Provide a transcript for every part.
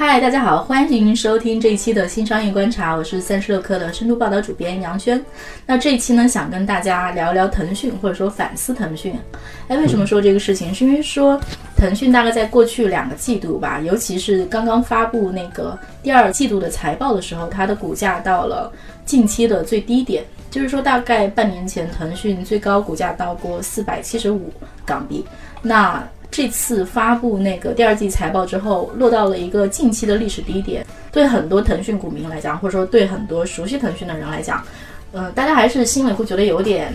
嗨，大家好，欢迎收听这一期的新商业观察，我是三十六氪的深度报道主编杨轩。那这一期呢，想跟大家聊聊腾讯，或者说反思腾讯。哎，为什么说这个事情？是因为说腾讯大概在过去两个季度吧，尤其是刚刚发布那个第二季度的财报的时候，它的股价到了近期的最低点，就是说大概半年前腾讯最高股价到过四百七十五港币。那这次发布那个第二季财报之后，落到了一个近期的历史低点。对很多腾讯股民来讲，或者说对很多熟悉腾讯的人来讲，呃，大家还是心里会觉得有点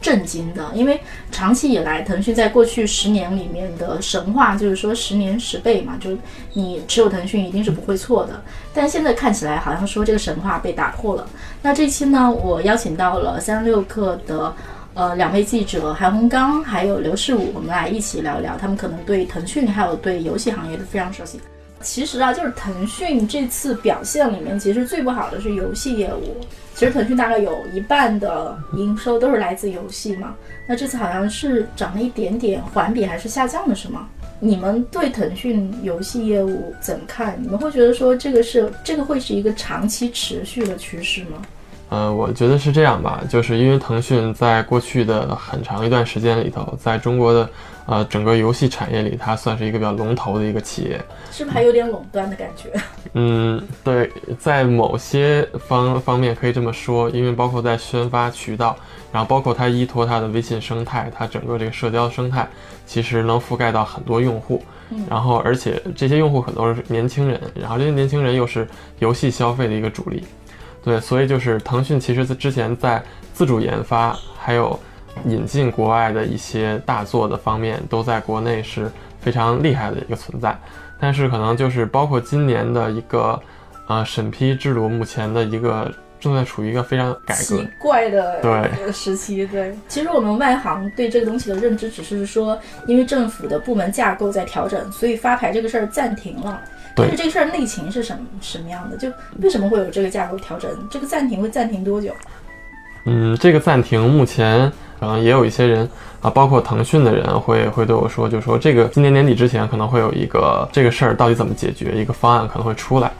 震惊的，因为长期以来，腾讯在过去十年里面的神话就是说十年十倍嘛，就是你持有腾讯一定是不会错的。但现在看起来好像说这个神话被打破了。那这期呢，我邀请到了三六氪的。呃，两位记者韩红刚还有刘世武，我们来一起聊聊，他们可能对腾讯还有对游戏行业都非常熟悉。其实啊，就是腾讯这次表现里面，其实最不好的是游戏业务。其实腾讯大概有一半的营收都是来自游戏嘛，那这次好像是涨了一点点，环比还是下降的，是吗？你们对腾讯游戏业务怎么看？你们会觉得说这个是这个会是一个长期持续的趋势吗？呃，我觉得是这样吧，就是因为腾讯在过去的很长一段时间里头，在中国的呃整个游戏产业里，它算是一个比较龙头的一个企业，是不是还有点垄断的感觉？嗯，对，在某些方方面可以这么说，因为包括在宣发渠道，然后包括它依托它的微信生态，它整个这个社交生态，其实能覆盖到很多用户，然后而且这些用户很多是年轻人，然后这些年轻人又是游戏消费的一个主力。对，所以就是腾讯其实在之前在自主研发，还有引进国外的一些大作的方面，都在国内是非常厉害的一个存在。但是可能就是包括今年的一个呃审批制度，目前的一个正在处于一个非常改革奇怪的对时期。对，其实我们外行对这个东西的认知只是说，因为政府的部门架构在调整，所以发牌这个事儿暂停了。但是这个事儿内情是什么什么样的？就为什么会有这个架构调整？这个暂停会暂停多久？嗯，这个暂停目前可能也有一些人啊，包括腾讯的人会会对我说，就说这个今年年底之前可能会有一个这个事儿到底怎么解决，一个方案可能会出来。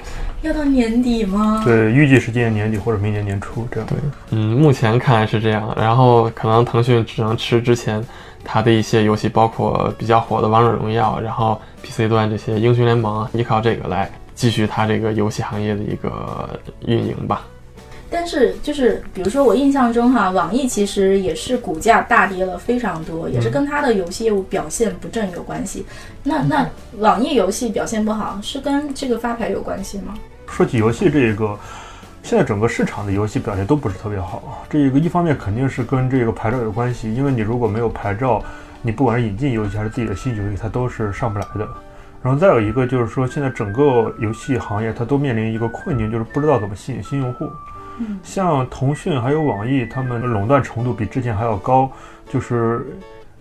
要到年底吗？对，预计是今年年底或者明年年初这样。对，嗯，目前看来是这样。然后可能腾讯只能吃之前它的一些游戏，包括比较火的王者荣耀，然后 PC 端这些英雄联盟，依靠这个来继续它这个游戏行业的一个运营吧。但是就是比如说我印象中哈，网易其实也是股价大跌了非常多，也是跟它的游戏业务表现不振有关系。那那网易游戏表现不好，是跟这个发牌有关系吗？说起游戏这个，现在整个市场的游戏表现都不是特别好。这一个一方面肯定是跟这个牌照有关系，因为你如果没有牌照，你不管是引进游戏还是自己的新游戏，它都是上不来的。然后再有一个就是说，现在整个游戏行业它都面临一个困境，就是不知道怎么吸引新用户。嗯，像腾讯还有网易，他们垄断程度比之前还要高，就是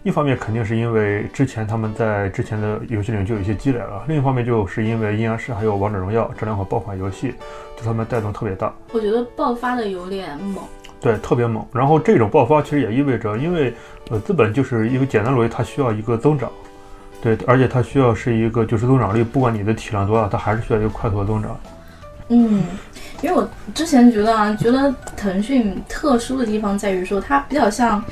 一方面肯定是因为之前他们在之前的游戏里面就有一些积累了，另一方面就是因为阴阳师还有王者荣耀这两款爆款游戏对他们带动特别大。我觉得爆发的有点猛，对，特别猛。然后这种爆发其实也意味着，因为呃资本就是一个简单逻辑，它需要一个增长，对，而且它需要是一个就是增长率，不管你的体量多大，它还是需要一个快速的增长。嗯。因为我之前觉得啊，觉得腾讯特殊的地方在于说，它比较像，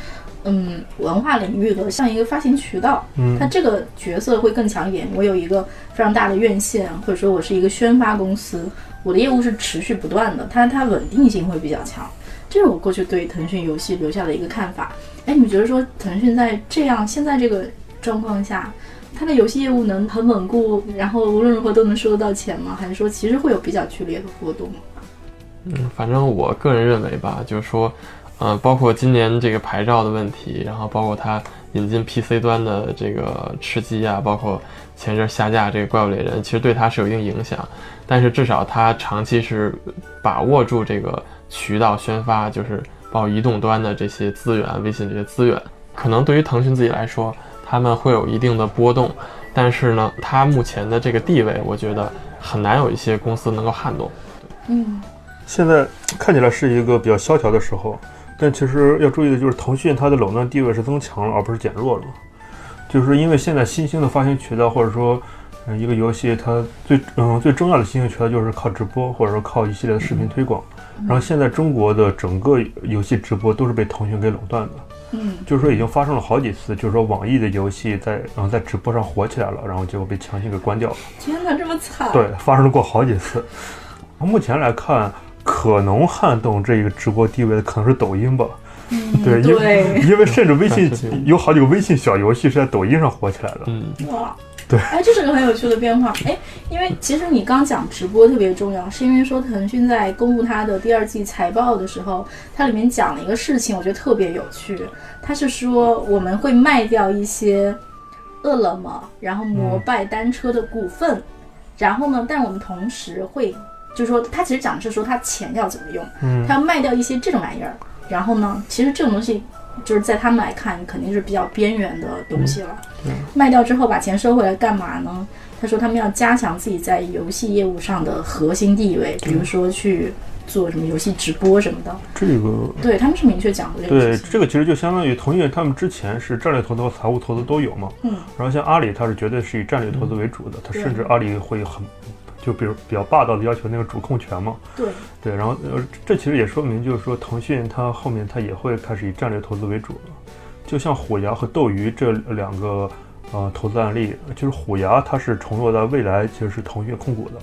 嗯，文化领域的像一个发行渠道，嗯，它这个角色会更强一点。我有一个非常大的院线，或者说我是一个宣发公司，我的业务是持续不断的，它它稳定性会比较强。这是我过去对腾讯游戏留下的一个看法。哎，你们觉得说腾讯在这样现在这个状况下？它的游戏业务能很稳固，然后无论如何都能收得到钱吗？还是说其实会有比较剧烈的波动？嗯，反正我个人认为吧，就是说，呃，包括今年这个牌照的问题，然后包括它引进 PC 端的这个吃鸡啊，包括前阵下架这个怪物猎人，其实对它是有一定影响。但是至少它长期是把握住这个渠道宣发，就是包括移动端的这些资源，微信这些资源，可能对于腾讯自己来说。他们会有一定的波动，但是呢，它目前的这个地位，我觉得很难有一些公司能够撼动。嗯，现在看起来是一个比较萧条的时候，但其实要注意的就是，腾讯它的垄断地位是增强了，而不是减弱了。就是因为现在新兴的发行渠道，或者说，嗯，一个游戏它最嗯最重要的新兴渠道就是靠直播，或者说靠一系列的视频推广。然后现在中国的整个游戏直播都是被腾讯给垄断的。嗯，就是说已经发生了好几次，就是说网易的游戏在然后在直播上火起来了，然后结果被强行给关掉了。天哪，这么惨！对，发生过好几次。目前来看，可能撼动这个直播地位的可能是抖音吧。嗯，对，因为 因为甚至微信 有好几个微信小游戏是在抖音上火起来的。嗯，哇，对哎，这是个很有趣的变化。哎，因为其实你刚讲直播特别重要，是因为说腾讯在公布它的第二季财报的时候，它里面讲了一个事情，我觉得特别有趣。它是说我们会卖掉一些饿了么，然后摩拜单车的股份，然后呢，但我们同时会，就是说，他其实讲的是说他钱要怎么用，嗯他要卖掉一些这种玩意儿，然后呢，其实这种东西就是在他们来看肯定是比较边缘的东西了。卖掉之后把钱收回来干嘛呢？他说他们要加强自己在游戏业务上的核心地位，比如说去做什么游戏直播什么的。这个对他们是明确讲过这个对。这个其实就相当于腾讯他们之前是战略投资和财务投资都有嘛。嗯。然后像阿里，它是绝对是以战略投资为主的，它对甚至阿里会很就比如比较霸道的要求那个主控权嘛。对，对，然后呃，这其实也说明，就是说腾讯它后面它也会开始以战略投资为主了。就像虎牙和斗鱼这两个呃投资案例，就是虎牙它是承诺在未来其实是腾讯控股的，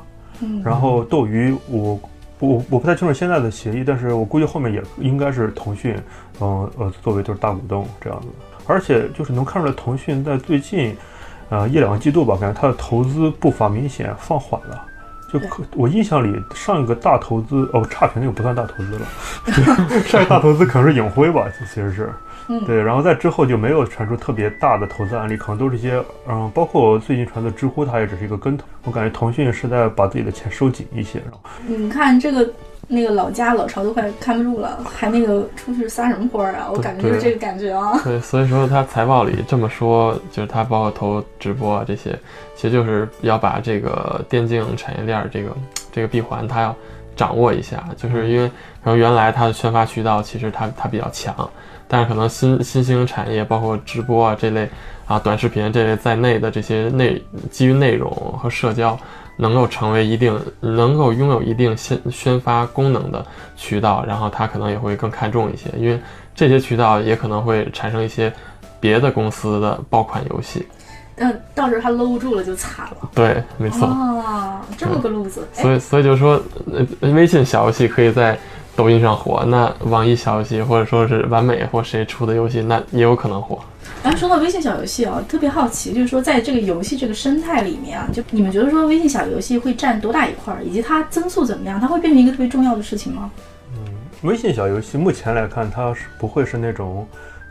嗯，然后斗鱼我我我不太清楚现在的协议，但是我估计后面也应该是腾讯，嗯呃作为就是大股东这样子。而且就是能看出来，腾讯在最近呃一两个季度吧，感觉它的投资步伐明显放缓了。就可我印象里，上一个大投资哦，差评那个不算大投资了，上一个大投资可能是影辉吧，其实是，嗯对，然后在之后就没有传出特别大的投资案例，可能都是一些嗯，包括最近传的知乎，它也只是一个跟投。我感觉腾讯是在把自己的钱收紧一些，然后你看这个那个老家老巢都快看不住了，还那个出去撒什么欢儿啊？我感觉就是这个感觉啊。对，所以说他财报里这么说，就是他包括投直播啊这些，其实就是要把这个电竞产业链儿这个这个闭环，他要掌握一下，就是因为可能原来它的宣发渠道其实它它比较强，但是可能新 新兴产业，包括直播啊这类啊短视频这类在内的这些内基于内容和社交。能够成为一定能够拥有一定宣宣发功能的渠道，然后它可能也会更看重一些，因为这些渠道也可能会产生一些别的公司的爆款游戏。但到时候他搂不住了就惨了。对，没错。哦，这么个路子。哎所以，所以就是说，呃，微信小游戏可以在抖音上火，那网易小游戏或者说是完美或谁出的游戏，那也有可能火。然后说到微信小游戏啊，特别好奇，就是说在这个游戏这个生态里面啊，就你们觉得说微信小游戏会占多大一块儿，以及它增速怎么样？它会变成一个特别重要的事情吗？嗯微信小游戏目前来看，它是不会是那种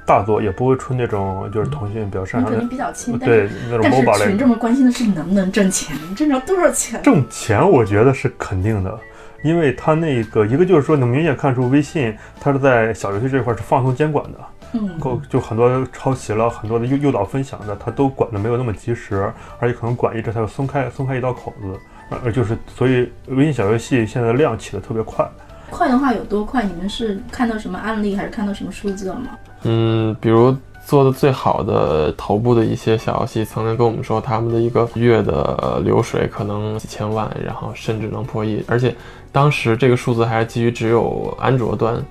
大作，也不会出那种就是腾讯比较擅长的你肯定比较轻，但对那种但是 MOBA 类的。群众们关心的是能不能挣钱，挣着多少钱？挣钱，我觉得是肯定的，因为它那个一个就是说能明显看出微信它是在小游戏这块是放松监管的，嗯，够就很多抄袭了，很多的诱诱导分享的，他都管的没有那么及时，而且可能管一阵他就松开松开一道口子，呃，就是所以微信小游戏现在量起的特别快。快的话有多快？你们是看到什么案例，还是看到什么数字了吗？嗯，比如做的最好的头部的一些小游戏，曾经跟我们说，他们的一个月的流水可能几千万，然后甚至能破亿，而且当时这个数字还是基于只有安卓端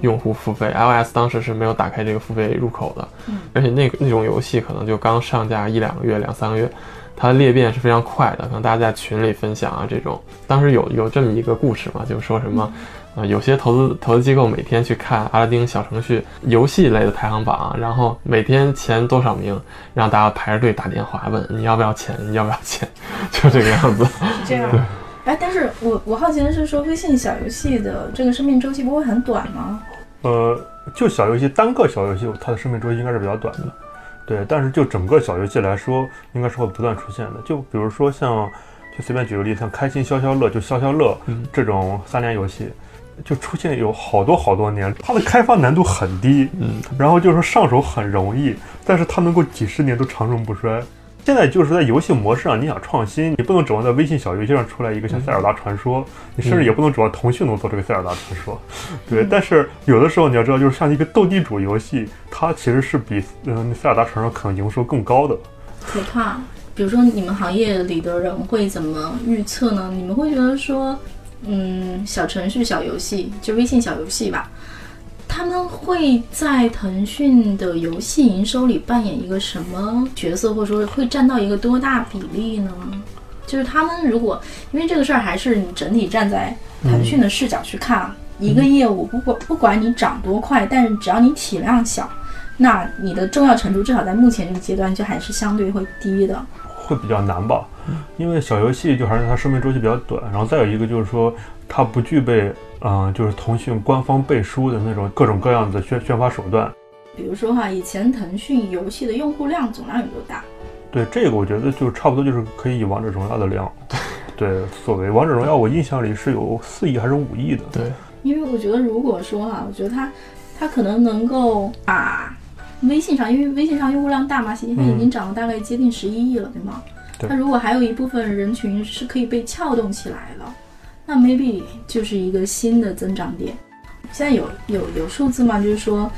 用户付费、i o s 当时是没有打开这个付费入口的，嗯而且那个那种游戏可能就刚上架一两个月、两三个月。它的裂变是非常快的，可能大家在群里分享啊，这种当时有有这么一个故事嘛，就是说什么，呃，有些投资投资机构每天去看阿拉丁小程序游戏类的排行榜，然后每天前多少名，让大家排着队打电话问你要不要钱，你要不要钱，就这个样子。是这样。哎，但是我我好奇的是说，微信小游戏的这个生命周期不会很短吗？呃，就小游戏单个小游戏，它的生命周期应该是比较短的，对。但是就整个小游戏来说，应该是会不断出现的。就比如说像，就随便举个例子，像开心消消乐，就消消乐嗯这种三连游戏，就出现有好多好多年，它的开发难度很低，嗯，然后就是上手很容易，但是它能够几十年都长盛不衰。现在就是在游戏模式上，你想创新，你不能指望在微信小游戏上出来一个像《塞尔达传说》，你甚至也不能指望腾讯能做这个《塞尔达传说》。对，但是有的时候你要知道，就是像一个斗地主游戏，它其实是比嗯《塞尔达传说》可能营收更高的。可怕。比如说，你们行业里的人会怎么预测呢？你们会觉得说，嗯，小程序、小游戏，就微信小游戏吧，他们会在腾讯的游戏营收里扮演一个什么角色，或者说会占到一个多大比例呢？就是他们如果，因为这个事儿还是你整体站在腾讯的视角去看，一个业务，不管不管你涨多快，但是只要你体量小，那你的重要程度至少在目前这个阶段就还是相对会低的。会比较难吧，因为小游戏就还是它生命周期比较短，然后再有一个就是说它不具备，嗯，就是腾讯官方背书的那种各种各样的宣宣发手段。比如说哈，以前腾讯游戏的用户量总量有多大？对这个，我觉得就差不多就是可以以王者荣耀的量，对，所谓王者荣耀，我印象里是有四亿还是五亿的。对，因为我觉得如果说哈，我觉得它它可能能够把。微信上，因为微信上用户量大嘛，现在已经涨了大概接近十一亿了，对吗？那如果还有一部分人群是可以被撬动起来的，那 maybe 就是一个新的增长点。现在有有有数字吗？就是说，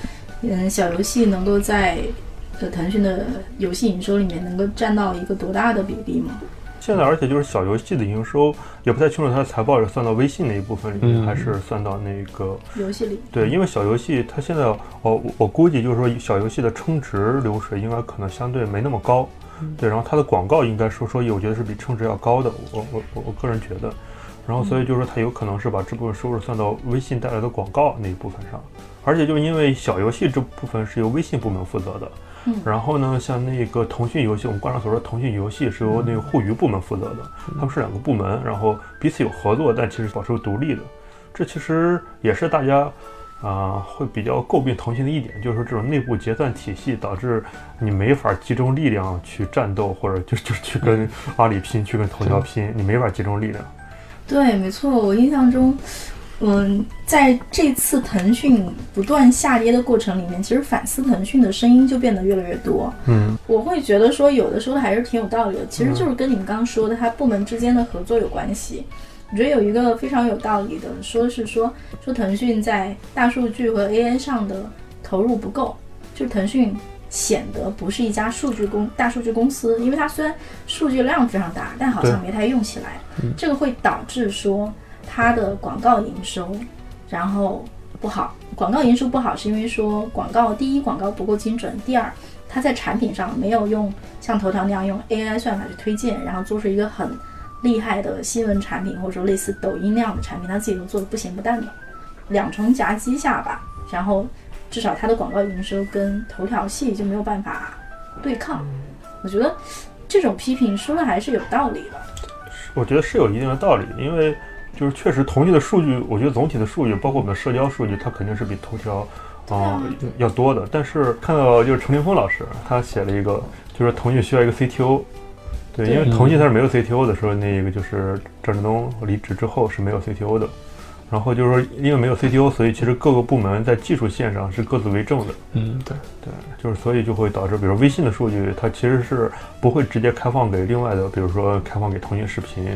嗯，小游戏能够在呃腾讯的游戏营收里面能够占到一个多大的比例吗？现在，而且就是小游戏的营收也不太清楚，它的财报是算到微信那一部分里面，还是算到那个游戏里？对，因为小游戏它现在，我我估计就是说，小游戏的充值流水应该可能相对没那么高，对，然后它的广告应该说说，我觉得是比充值要高的，我我我我个人觉得，然后所以就是说，它有可能是把这部分收入算到微信带来的广告那一部分上，而且就是因为小游戏这部分是由微信部门负责的。然后呢，像那个腾讯游戏，我们观察所说，腾讯游戏是由那个互娱部门负责的，他们是两个部门，然后彼此有合作，但其实保持独立的。这其实也是大家啊会比较诟病腾讯的一点，就是说这种内部结算体系导致你没法集中力量去战斗，或者就就去跟阿里拼，去跟头条拼，你没法集中力量。对，没错，我印象中。嗯，在这次腾讯不断下跌的过程里面，其实反思腾讯的声音就变得越来越多。嗯，我会觉得说，有的说的还是挺有道理的，其实就是跟你们刚刚说的，它部门之间的合作有关系。我觉得有一个非常有道理的，说是说说腾讯在大数据和 AI 上的投入不够，就腾讯显得不是一家数据公大数据公司，因为它虽然数据量非常大，但好像没太用起来，这个会导致说。它的广告营收，然后不好。广告营收不好是因为说广告，第一广告不够精准，第二它在产品上没有用像头条那样用 AI 算法去推荐，然后做出一个很厉害的新闻产品，或者说类似抖音那样的产品，它自己都做的不咸不淡的。两重夹击下吧，然后至少它的广告营收跟头条系就没有办法对抗。我觉得这种批评说的还是有道理的。我觉得是有一定的道理，因为。就是确实，腾讯的数据，我觉得总体的数据，包括我们的社交数据，它肯定是比头条啊要多的。但是看到就是程凌峰老师，他写了一个，就是腾讯需要一个 CTO，对，因为腾讯它是没有 CTO 的，说那个就是张志东离职之后是没有 CTO 的。然后就是说，因为没有 CTO，所以其实各个部门在技术线上是各自为政的。嗯，对对，就是所以就会导致，比如微信的数据，它其实是不会直接开放给另外的，比如说开放给腾讯视频。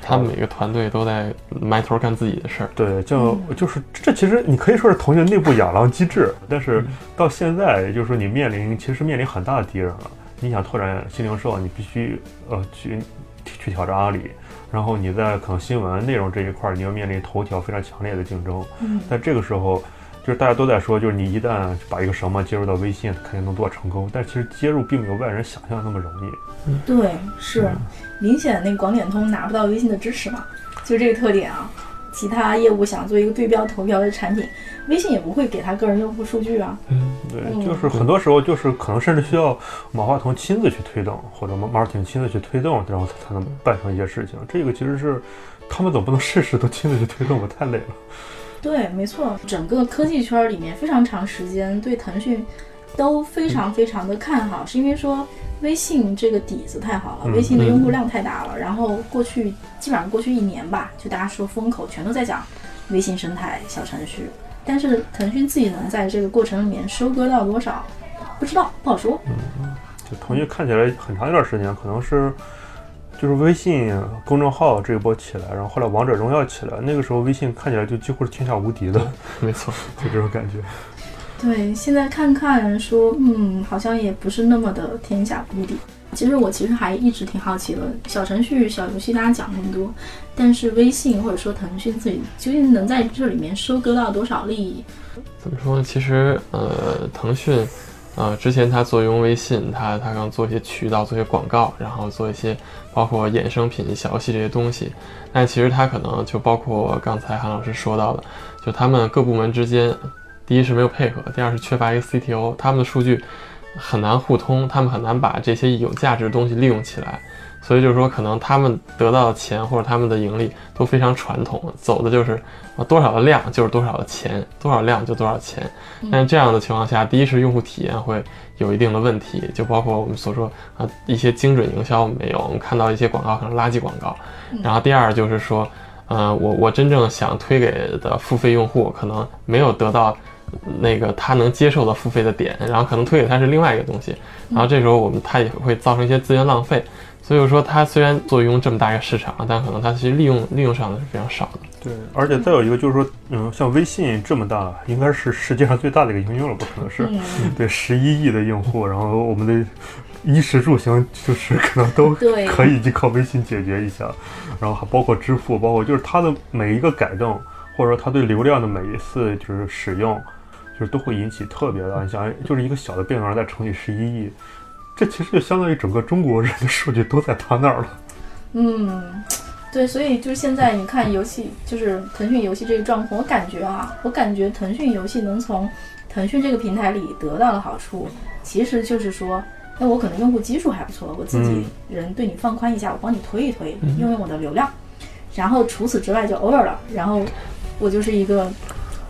他们每个团队都在埋头干自己的事儿。对，就就是这其实你可以说是腾讯内部养狼机制，但是到现在，就是说你面临其实面临很大的敌人了。你想拓展新零售，你必须呃去去挑战阿里，然后你在可能新闻内容这一块，你要面临头条非常强烈的竞争。嗯，在这个时候。就是大家都在说，就是你一旦把一个什么接入到微信，肯定能做成功。但其实接入并没有外人想象那么容易。嗯对，是明显那个广点通拿不到微信的支持嘛，就这个特点啊。其他业务想做一个对标投标的产品，微信也不会给他个人用户数据啊。嗯，对，就是很多时候就是可能甚至需要马化腾亲自去推动，或者马马尔 n 亲自去推动，然后才才能办成一些事情。这个其实是他们总不能事事都亲自去推动吧，太累了。对，没错，整个科技圈里面非常长时间对腾讯都非常非常的看好，是因为说微信这个底子太好了，微信的用户量太大了。然后过去基本上过去一年吧，就大家说风口全都在讲微信生态小程序，但是腾讯自己能在这个过程里面收割到多少，不知道，不好说。嗯，就腾讯看起来很长一段时间可能是。就是微信公众号这一波起来，然后后来王者荣耀起来，那个时候微信看起来就几乎是天下无敌的，没错，就这种感觉。对，现在看看说，嗯，好像也不是那么的天下无敌。其实我其实还一直挺好奇的，小程序、小游戏大家讲那么多，但是微信或者说腾讯自己究竟能在这里面收割到多少利益？怎么说呢？其实，呃，腾讯。呃，之前他做用微信，他他刚做一些渠道，做一些广告，然后做一些包括衍生品、小游戏这些东西。但其实他可能就包括刚才韩老师说到的，就他们各部门之间，第一是没有配合，第二是缺乏一个 CTO，他们的数据很难互通，他们很难把这些有价值的东西利用起来。所以就是说，可能他们得到的钱或者他们的盈利都非常传统，走的就是啊多少的量就是多少的钱，多少量就多少钱。但是这样的情况下，第一是用户体验会有一定的问题，就包括我们所说啊一些精准营销没有，我们看到一些广告可能垃圾广告。然后第二就是说，呃我我真正想推给的付费用户可能没有得到那个他能接受的付费的点，然后可能推给他是另外一个东西，然后这时候我们他也会造成一些资源浪费。所以说，它虽然作用这么大一个市场，但可能它其实利用利用上的是非常少的。对，而且再有一个就是说，嗯，像微信这么大，应该是世界上最大的一个应用了，不可能是？对，十一亿的用户，然后我们的衣食住行就是可能都 可以依靠微信解决一下，然后还包括支付，包括就是它的每一个改动，或者说它对流量的每一次就是使用，就是都会引起特别的，你想，就是一个小的变量再乘以十一亿。这其实就相当于整个中国人的数据都在他那儿了。嗯，对，所以就是现在你看游戏，就是腾讯游戏这个状况，我感觉啊，我感觉腾讯游戏能从腾讯这个平台里得到的好处，其实就是说，那我可能用户基数还不错，我自己人对你放宽一下，我帮你推一推，用用我的流量，然后除此之外就 over 了，然后我就是一个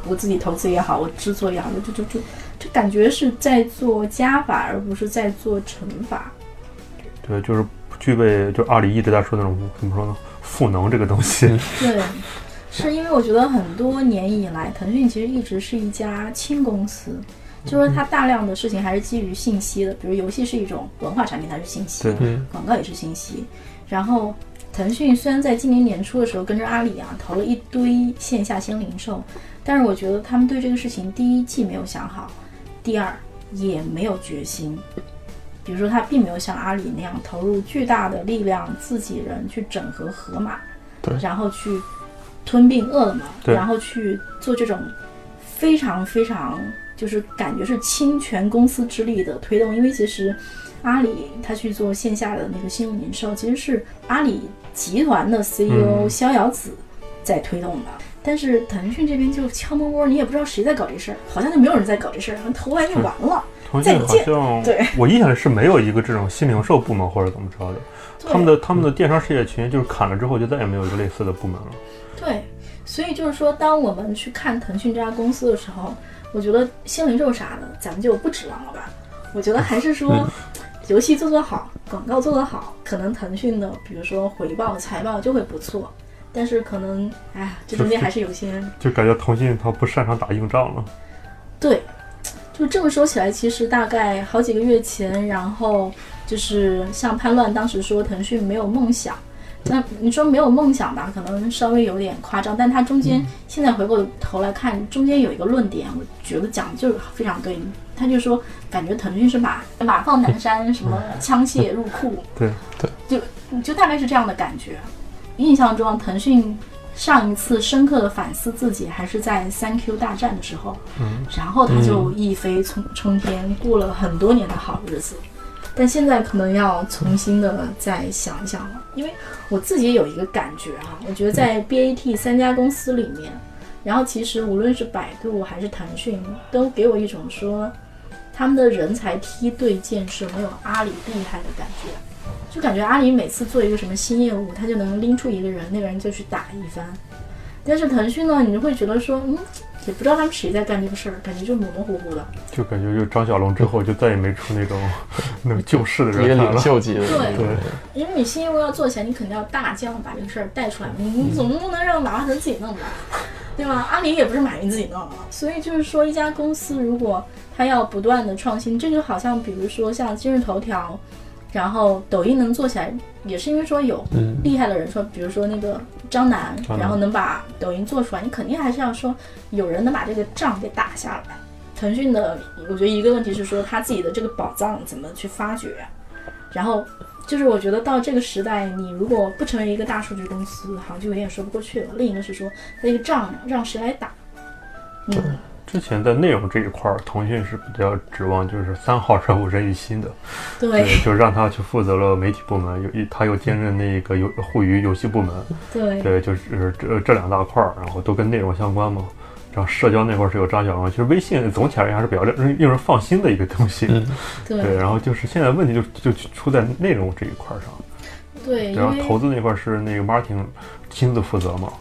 我自己投资也好，我制作也好，就就就。就感觉是在做加法，而不是在做乘法。对，就是不具备，就阿里一直在说那种怎么说呢？赋能这个东西。对，是因为我觉得很多年以来，腾讯其实一直是一家轻公司，就说它大量的事情还是基于信息的，比如游戏是一种文化产品，它是信息；广告也是信息。然后，腾讯虽然在今年年初的时候跟着阿里啊投了一堆线下新零售，但是我觉得他们对这个事情第一既没有想好。第二，也没有决心，比如说他并没有像阿里那样投入巨大的力量，自己人去整合河马，对，然后去吞并饿了么，然后去做这种非常非常就是感觉是倾全公司之力的推动。因为其实阿里他去做线下的那个新闻零售，其实是阿里集团的 CEO 逍遥子在推动的。但是腾讯这边就悄摸摸，你也不知道谁在搞这事儿，好像就没有人在搞这事儿，投完就完了。腾讯好像，对，我印象里是没有一个这种新零售部门或者怎么着的。他们的他们的电商事业群就是砍了之后，就再也没有一个类似的部门了。对，所以就是说，当我们去看腾讯这家公司的时候，我觉得新零售啥的，咱们就不指望了吧。我觉得还是说，游戏做得好，广告做得好，可能腾讯的比如说回报财报就会不错。但是可能，哎，这中间还是有些，就感觉腾讯它不擅长打硬仗了。对，就这么说起来，其实大概好几个月前，然后就是像叛乱当时说腾讯没有梦想，那你说没有梦想吧，可能稍微有点夸张，但他中间现在回过头来看，中间有一个论点，我觉得讲的就是非常对，他就说感觉腾讯是马马放南山，什么枪械入库，对对，就就大概是这样的感觉。印象中，腾讯上一次深刻的反思自己，还是在三 Q 大战的时候，嗯，然后他就一飞冲冲天，过了很多年的好日子。但现在可能要重新的再想一想了，因为我自己有一个感觉啊，我觉得在 BAT 三家公司里面，然后其实无论是百度还是腾讯，都给我一种说他们的人才梯队建设没有阿里厉害的感觉。就感觉阿里每次做一个什么新业务，他就能拎出一个人，那个人就去打一番。但是腾讯呢，你就会觉得说，嗯，也不知道他们谁在干这个事儿，感觉就模模糊糊的。就感觉就张小龙之后就再也没出那种 那个救世的人了。领袖级的。对对。因为你新业务要做起来，你肯定要大将把这个事儿带出来，你你总不能让马化腾自己弄吧？对吧？阿里也不是马云自己弄的，所以就是说，一家公司如果它要不断的创新，这就好像比如说像今日头条，然后抖音能做起来，也是因为说有厉害的人说，比如说那个张楠，然后能把抖音做出来，你肯定还是要说有人能把这个仗给打下来。腾讯的，我觉得一个问题是说他自己的这个宝藏怎么去发掘，然后。就是我觉得到这个时代，你如果不成为一个大数据公司，好像就有点说不过去了。另一个是说，这个仗让谁来打？嗯，之前在内容这一块儿，腾讯是比较指望就是三号人物任玉新的，对，就让他去负责了媒体部门，有一他又兼任那个游互娱游戏部门，对，对，就是这这两大块儿，然后都跟内容相关嘛。然后社交那块儿是有张小龙，其实微信总体而言还是比较令令人放心的一个东西。对，然后就是现在问题就就出在内容这一块上。对，然后投资那块是那个 Martin 亲自负责嘛？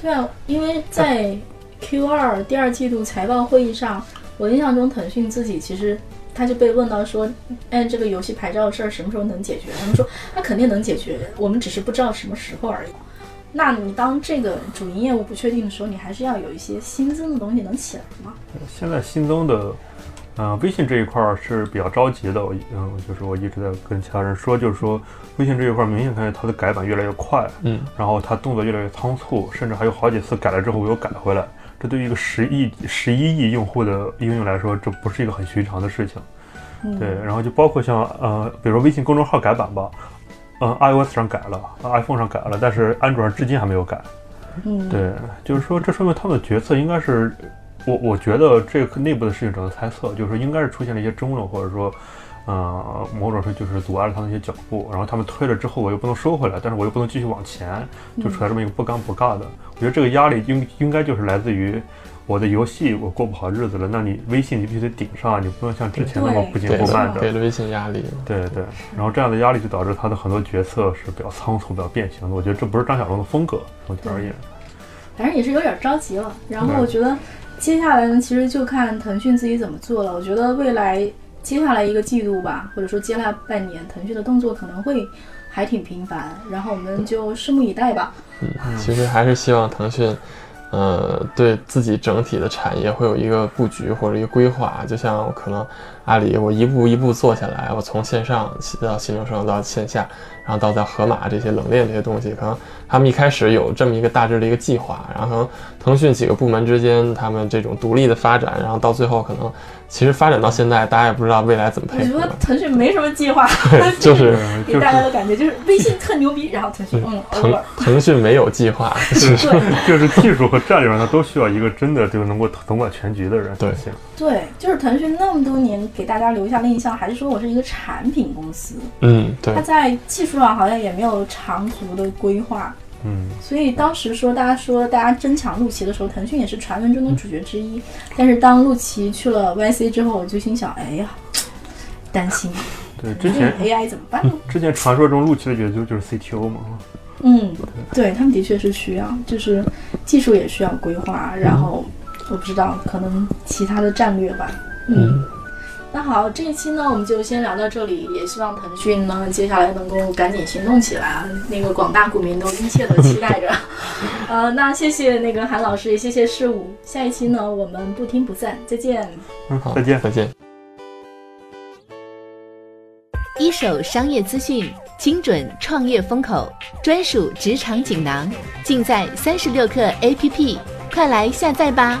对啊，因为在 Q 二第二季度财报会议上，我印象中腾讯自己其实他就被问到说，哎，这个游戏牌照的事儿什么时候能解决？他们说他肯定能解决，我们只是不知道什么时候而已。那你当这个主营业务不确定的时候，你还是要有一些新增的东西能起来吗？现在新增的，呃，微信这一块是比较着急的。我嗯，就是我一直在跟其他人说，就是说微信这一块明显看见它的改版越来越快，嗯，然后它动作越来越仓促，甚至还有好几次改了之后又改回来。这对于一个十亿、十一亿用户的应用来说，这不是一个很寻常的事情。对，然后就包括像呃，比如说微信公众号改版吧。嗯，iOS 上改了，iPhone 上改了，但是安卓上至今还没有改。嗯，对，就是说，这说明他们的决策应该是，我我觉得这个内部的事情只能猜测，就是说应该是出现了一些争论，或者说，呃，某种说就是阻碍了他们一些脚步，然后他们推了之后，我又不能收回来，但是我又不能继续往前，就出来这么一个不尴不尬的。我觉得这个压力应应该就是来自于。我的游戏我过不好日子了，那你微信你必须得顶上，你不能像之前那么不紧不慢的，给了微信压力。对对，然后这样的压力就导致他的很多决策是比较仓促、比较变形的。我觉得这不是张小龙的风格，总体而言。反正也是有点着急了。然后我觉得接下来呢，其实就看腾讯自己怎么做了。我觉得未来接下来一个季度吧，或者说接下来半年，腾讯的动作可能会还挺频繁。然后我们就拭目以待吧。嗯，其实还是希望腾讯。呃，对自己整体的产业会有一个布局或者一个规划，就像可能阿里，我一步一步做下来，我从线上到新流程到线下，然后到在盒马这些冷链这些东西，可能他们一开始有这么一个大致的一个计划，然后可能腾讯几个部门之间他们这种独立的发展，然后到最后可能。其实发展到现在，大家也不知道未来怎么配合。我觉得腾讯没什么计划，就是给大家的感觉就是微信特牛逼，然后腾讯嗯，腾腾讯没有计划，是 就是技术和战略上，它都需要一个真的就能够统管全局的人。对，对，就是腾讯那么多年给大家留下的印象，还是说我是一个产品公司。嗯，对。它在技术上好像也没有长足的规划。嗯，所以当时说大家说大家争抢陆琪的时候，腾讯也是传闻中的主角之一。但是当陆琪去了 YC 之后，我就心想，哎呀，担心。对，之前 AI 怎么办呢？之前传说中陆琪的角色就是 CTO 嘛。嗯，对他们的确是需要，就是技术也需要规划，然后我不知道可能其他的战略吧。嗯。那好，这一期呢，我们就先聊到这里。也希望腾讯呢，接下来能够赶紧行动起来啊！那个广大股民都殷切的期待着。呃，那谢谢那个韩老师，也谢谢事务。下一期呢，我们不听不散，再见。嗯，好，再见，再见。一手商业资讯，精准创业风口，专属职场锦囊，尽在三十六课 APP，快来下载吧。